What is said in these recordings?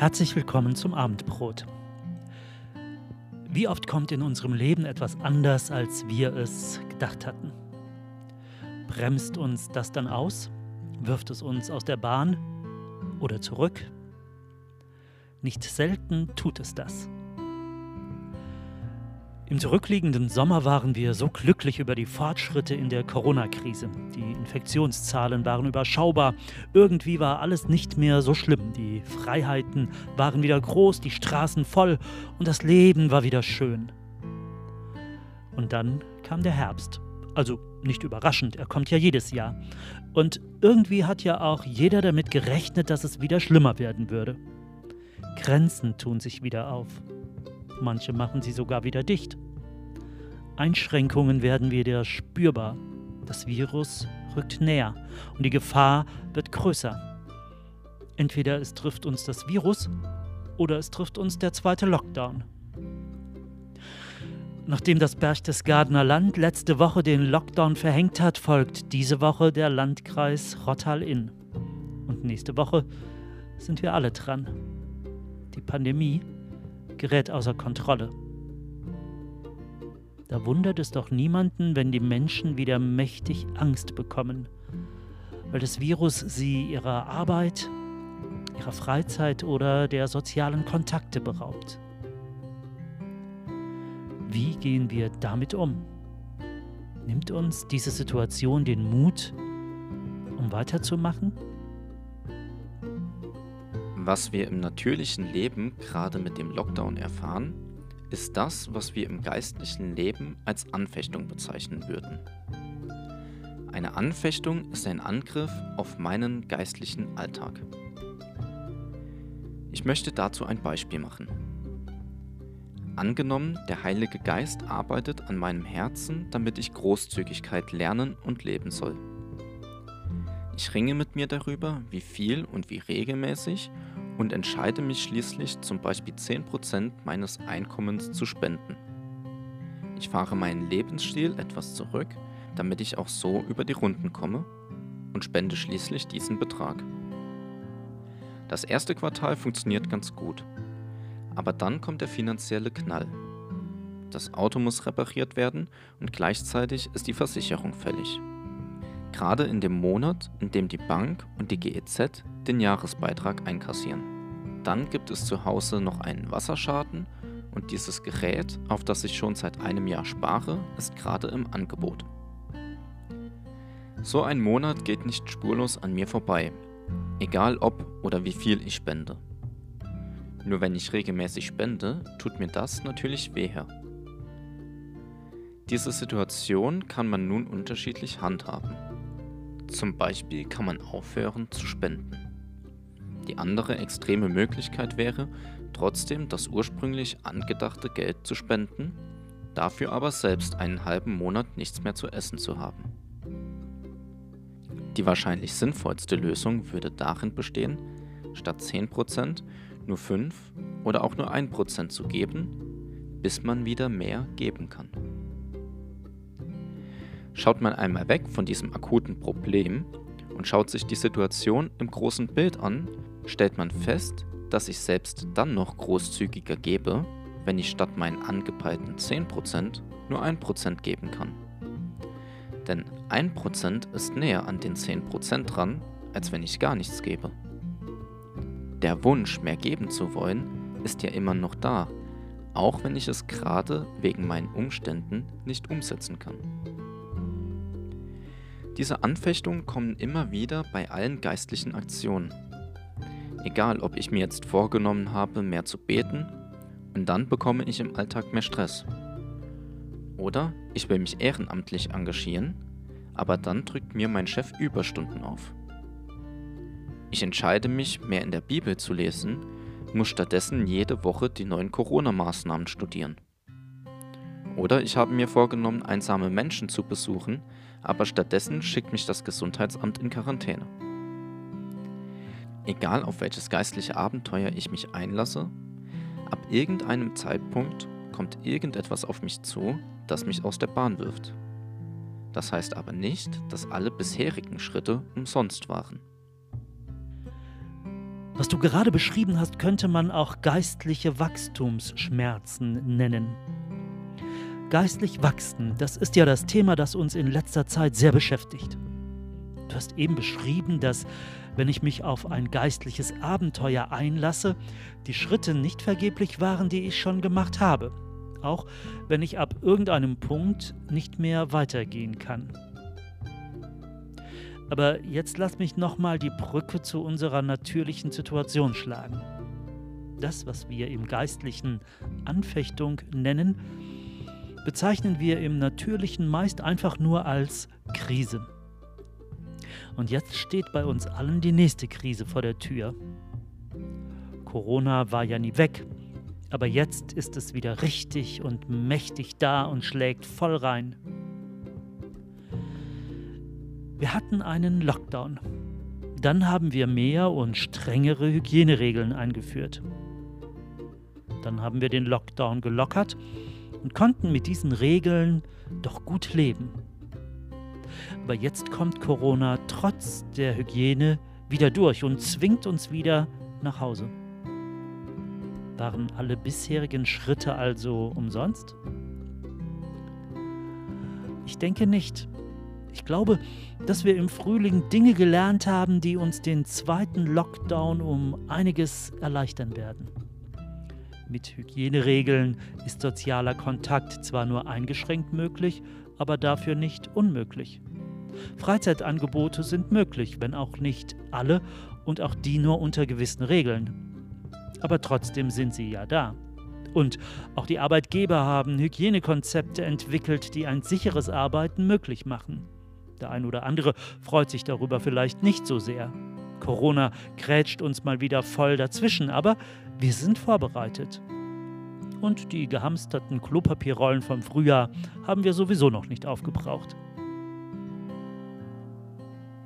Herzlich willkommen zum Abendbrot. Wie oft kommt in unserem Leben etwas anders, als wir es gedacht hatten? Bremst uns das dann aus? Wirft es uns aus der Bahn oder zurück? Nicht selten tut es das. Im zurückliegenden Sommer waren wir so glücklich über die Fortschritte in der Corona-Krise. Die Infektionszahlen waren überschaubar. Irgendwie war alles nicht mehr so schlimm. Die Freiheiten waren wieder groß, die Straßen voll und das Leben war wieder schön. Und dann kam der Herbst. Also nicht überraschend, er kommt ja jedes Jahr. Und irgendwie hat ja auch jeder damit gerechnet, dass es wieder schlimmer werden würde. Grenzen tun sich wieder auf. Manche machen sie sogar wieder dicht. Einschränkungen werden wieder spürbar. Das Virus rückt näher und die Gefahr wird größer. Entweder es trifft uns das Virus oder es trifft uns der zweite Lockdown. Nachdem das Berchtesgadener Land letzte Woche den Lockdown verhängt hat, folgt diese Woche der Landkreis Rottal-Inn. Und nächste Woche sind wir alle dran. Die Pandemie gerät außer Kontrolle. Da wundert es doch niemanden, wenn die Menschen wieder mächtig Angst bekommen, weil das Virus sie ihrer Arbeit, ihrer Freizeit oder der sozialen Kontakte beraubt. Wie gehen wir damit um? Nimmt uns diese Situation den Mut, um weiterzumachen? Was wir im natürlichen Leben gerade mit dem Lockdown erfahren, ist das, was wir im geistlichen Leben als Anfechtung bezeichnen würden. Eine Anfechtung ist ein Angriff auf meinen geistlichen Alltag. Ich möchte dazu ein Beispiel machen. Angenommen, der Heilige Geist arbeitet an meinem Herzen, damit ich Großzügigkeit lernen und leben soll. Ich ringe mit mir darüber, wie viel und wie regelmäßig und entscheide mich schließlich zum Beispiel 10% meines Einkommens zu spenden. Ich fahre meinen Lebensstil etwas zurück, damit ich auch so über die Runden komme und spende schließlich diesen Betrag. Das erste Quartal funktioniert ganz gut, aber dann kommt der finanzielle Knall. Das Auto muss repariert werden und gleichzeitig ist die Versicherung fällig. Gerade in dem Monat, in dem die Bank und die GEZ den Jahresbeitrag einkassieren. Dann gibt es zu Hause noch einen Wasserschaden und dieses Gerät, auf das ich schon seit einem Jahr spare, ist gerade im Angebot. So ein Monat geht nicht spurlos an mir vorbei, egal ob oder wie viel ich spende. Nur wenn ich regelmäßig spende, tut mir das natürlich wehe. Diese Situation kann man nun unterschiedlich handhaben. Zum Beispiel kann man aufhören zu spenden. Die andere extreme Möglichkeit wäre, trotzdem das ursprünglich angedachte Geld zu spenden, dafür aber selbst einen halben Monat nichts mehr zu essen zu haben. Die wahrscheinlich sinnvollste Lösung würde darin bestehen, statt 10% nur 5 oder auch nur 1% zu geben, bis man wieder mehr geben kann. Schaut man einmal weg von diesem akuten Problem und schaut sich die Situation im großen Bild an, stellt man fest, dass ich selbst dann noch großzügiger gebe, wenn ich statt meinen angepeilten 10% nur 1% geben kann. Denn 1% ist näher an den 10% dran, als wenn ich gar nichts gebe. Der Wunsch, mehr geben zu wollen, ist ja immer noch da, auch wenn ich es gerade wegen meinen Umständen nicht umsetzen kann. Diese Anfechtungen kommen immer wieder bei allen geistlichen Aktionen. Egal, ob ich mir jetzt vorgenommen habe, mehr zu beten, und dann bekomme ich im Alltag mehr Stress. Oder ich will mich ehrenamtlich engagieren, aber dann drückt mir mein Chef Überstunden auf. Ich entscheide mich, mehr in der Bibel zu lesen, muss stattdessen jede Woche die neuen Corona-Maßnahmen studieren. Oder ich habe mir vorgenommen, einsame Menschen zu besuchen, aber stattdessen schickt mich das Gesundheitsamt in Quarantäne. Egal auf welches geistliche Abenteuer ich mich einlasse, ab irgendeinem Zeitpunkt kommt irgendetwas auf mich zu, das mich aus der Bahn wirft. Das heißt aber nicht, dass alle bisherigen Schritte umsonst waren. Was du gerade beschrieben hast, könnte man auch geistliche Wachstumsschmerzen nennen. Geistlich wachsen, das ist ja das Thema, das uns in letzter Zeit sehr beschäftigt. Du hast eben beschrieben, dass wenn ich mich auf ein geistliches Abenteuer einlasse, die Schritte nicht vergeblich waren, die ich schon gemacht habe, auch wenn ich ab irgendeinem Punkt nicht mehr weitergehen kann. Aber jetzt lass mich nochmal die Brücke zu unserer natürlichen Situation schlagen. Das, was wir im geistlichen Anfechtung nennen, bezeichnen wir im natürlichen meist einfach nur als Krise. Und jetzt steht bei uns allen die nächste Krise vor der Tür. Corona war ja nie weg, aber jetzt ist es wieder richtig und mächtig da und schlägt voll rein. Wir hatten einen Lockdown. Dann haben wir mehr und strengere Hygieneregeln eingeführt. Dann haben wir den Lockdown gelockert und konnten mit diesen Regeln doch gut leben. Aber jetzt kommt Corona trotz der Hygiene wieder durch und zwingt uns wieder nach Hause. Waren alle bisherigen Schritte also umsonst? Ich denke nicht. Ich glaube, dass wir im Frühling Dinge gelernt haben, die uns den zweiten Lockdown um einiges erleichtern werden. Mit Hygieneregeln ist sozialer Kontakt zwar nur eingeschränkt möglich, aber dafür nicht unmöglich. Freizeitangebote sind möglich, wenn auch nicht alle und auch die nur unter gewissen Regeln. Aber trotzdem sind sie ja da. Und auch die Arbeitgeber haben Hygienekonzepte entwickelt, die ein sicheres Arbeiten möglich machen. Der ein oder andere freut sich darüber vielleicht nicht so sehr. Corona grätscht uns mal wieder voll dazwischen, aber wir sind vorbereitet. Und die gehamsterten Klopapierrollen vom Frühjahr haben wir sowieso noch nicht aufgebraucht.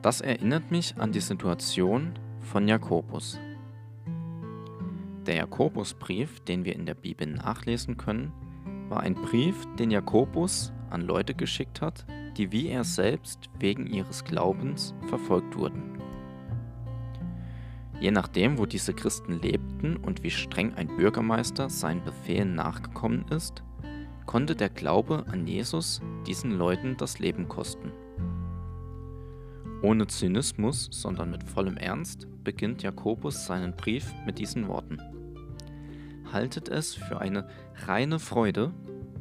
Das erinnert mich an die Situation von Jakobus. Der Jakobusbrief, den wir in der Bibel nachlesen können, war ein Brief, den Jakobus an Leute geschickt hat, die wie er selbst wegen ihres Glaubens verfolgt wurden. Je nachdem, wo diese Christen lebten und wie streng ein Bürgermeister seinen Befehlen nachgekommen ist, konnte der Glaube an Jesus diesen Leuten das Leben kosten. Ohne Zynismus, sondern mit vollem Ernst beginnt Jakobus seinen Brief mit diesen Worten. Haltet es für eine reine Freude,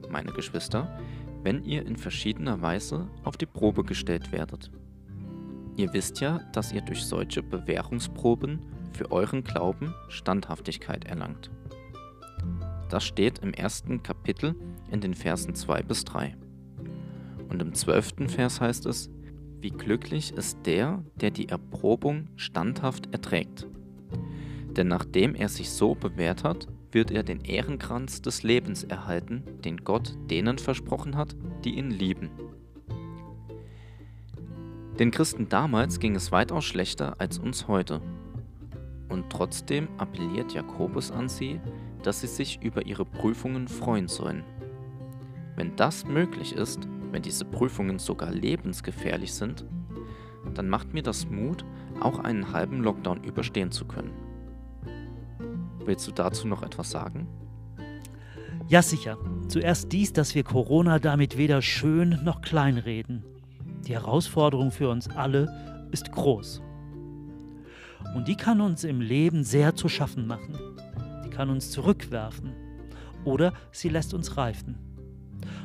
meine Geschwister, wenn ihr in verschiedener Weise auf die Probe gestellt werdet. Ihr wisst ja, dass ihr durch solche Bewährungsproben für euren Glauben Standhaftigkeit erlangt. Das steht im ersten Kapitel in den Versen 2 bis 3. Und im zwölften Vers heißt es, wie glücklich ist der, der die Erprobung standhaft erträgt. Denn nachdem er sich so bewährt hat, wird er den Ehrenkranz des Lebens erhalten, den Gott denen versprochen hat, die ihn lieben. Den Christen damals ging es weitaus schlechter als uns heute. Und trotzdem appelliert Jakobus an sie, dass sie sich über ihre Prüfungen freuen sollen. Wenn das möglich ist, wenn diese Prüfungen sogar lebensgefährlich sind, dann macht mir das Mut, auch einen halben Lockdown überstehen zu können. Willst du dazu noch etwas sagen? Ja, sicher. Zuerst dies, dass wir Corona damit weder schön noch klein reden. Die Herausforderung für uns alle ist groß. Und die kann uns im Leben sehr zu schaffen machen. Die kann uns zurückwerfen. Oder sie lässt uns reifen.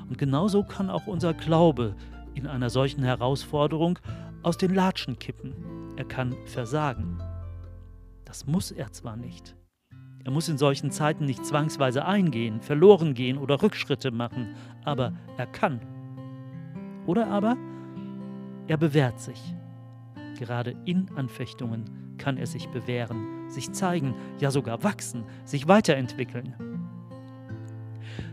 Und genauso kann auch unser Glaube in einer solchen Herausforderung aus den Latschen kippen. Er kann versagen. Das muss er zwar nicht. Er muss in solchen Zeiten nicht zwangsweise eingehen, verloren gehen oder Rückschritte machen, aber er kann. Oder aber er bewährt sich. Gerade in Anfechtungen kann er sich bewähren, sich zeigen, ja sogar wachsen, sich weiterentwickeln.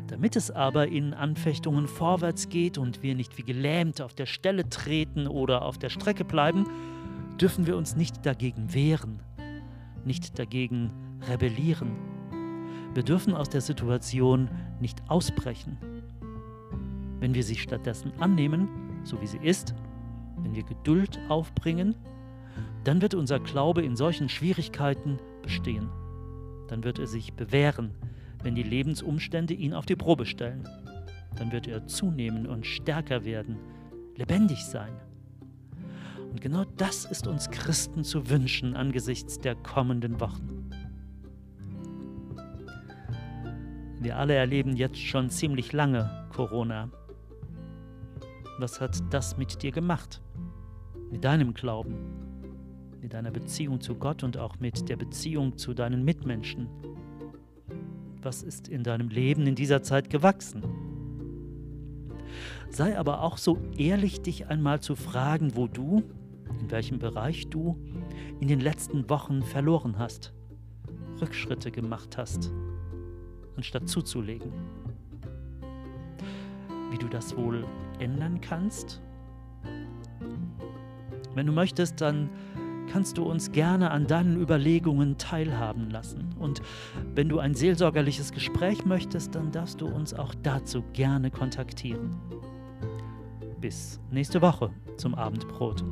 Damit es aber in Anfechtungen vorwärts geht und wir nicht wie gelähmt auf der Stelle treten oder auf der Strecke bleiben, dürfen wir uns nicht dagegen wehren, nicht dagegen rebellieren. Wir dürfen aus der Situation nicht ausbrechen. Wenn wir sie stattdessen annehmen, so wie sie ist, wenn wir Geduld aufbringen, dann wird unser Glaube in solchen Schwierigkeiten bestehen. Dann wird er sich bewähren, wenn die Lebensumstände ihn auf die Probe stellen. Dann wird er zunehmen und stärker werden, lebendig sein. Und genau das ist uns Christen zu wünschen angesichts der kommenden Wochen. Wir alle erleben jetzt schon ziemlich lange Corona. Was hat das mit dir gemacht? Mit deinem Glauben, mit deiner Beziehung zu Gott und auch mit der Beziehung zu deinen Mitmenschen? Was ist in deinem Leben in dieser Zeit gewachsen? Sei aber auch so ehrlich, dich einmal zu fragen, wo du, in welchem Bereich du in den letzten Wochen verloren hast, Rückschritte gemacht hast anstatt zuzulegen. Wie du das wohl ändern kannst? Wenn du möchtest, dann kannst du uns gerne an deinen Überlegungen teilhaben lassen. Und wenn du ein seelsorgerliches Gespräch möchtest, dann darfst du uns auch dazu gerne kontaktieren. Bis nächste Woche zum Abendbrot.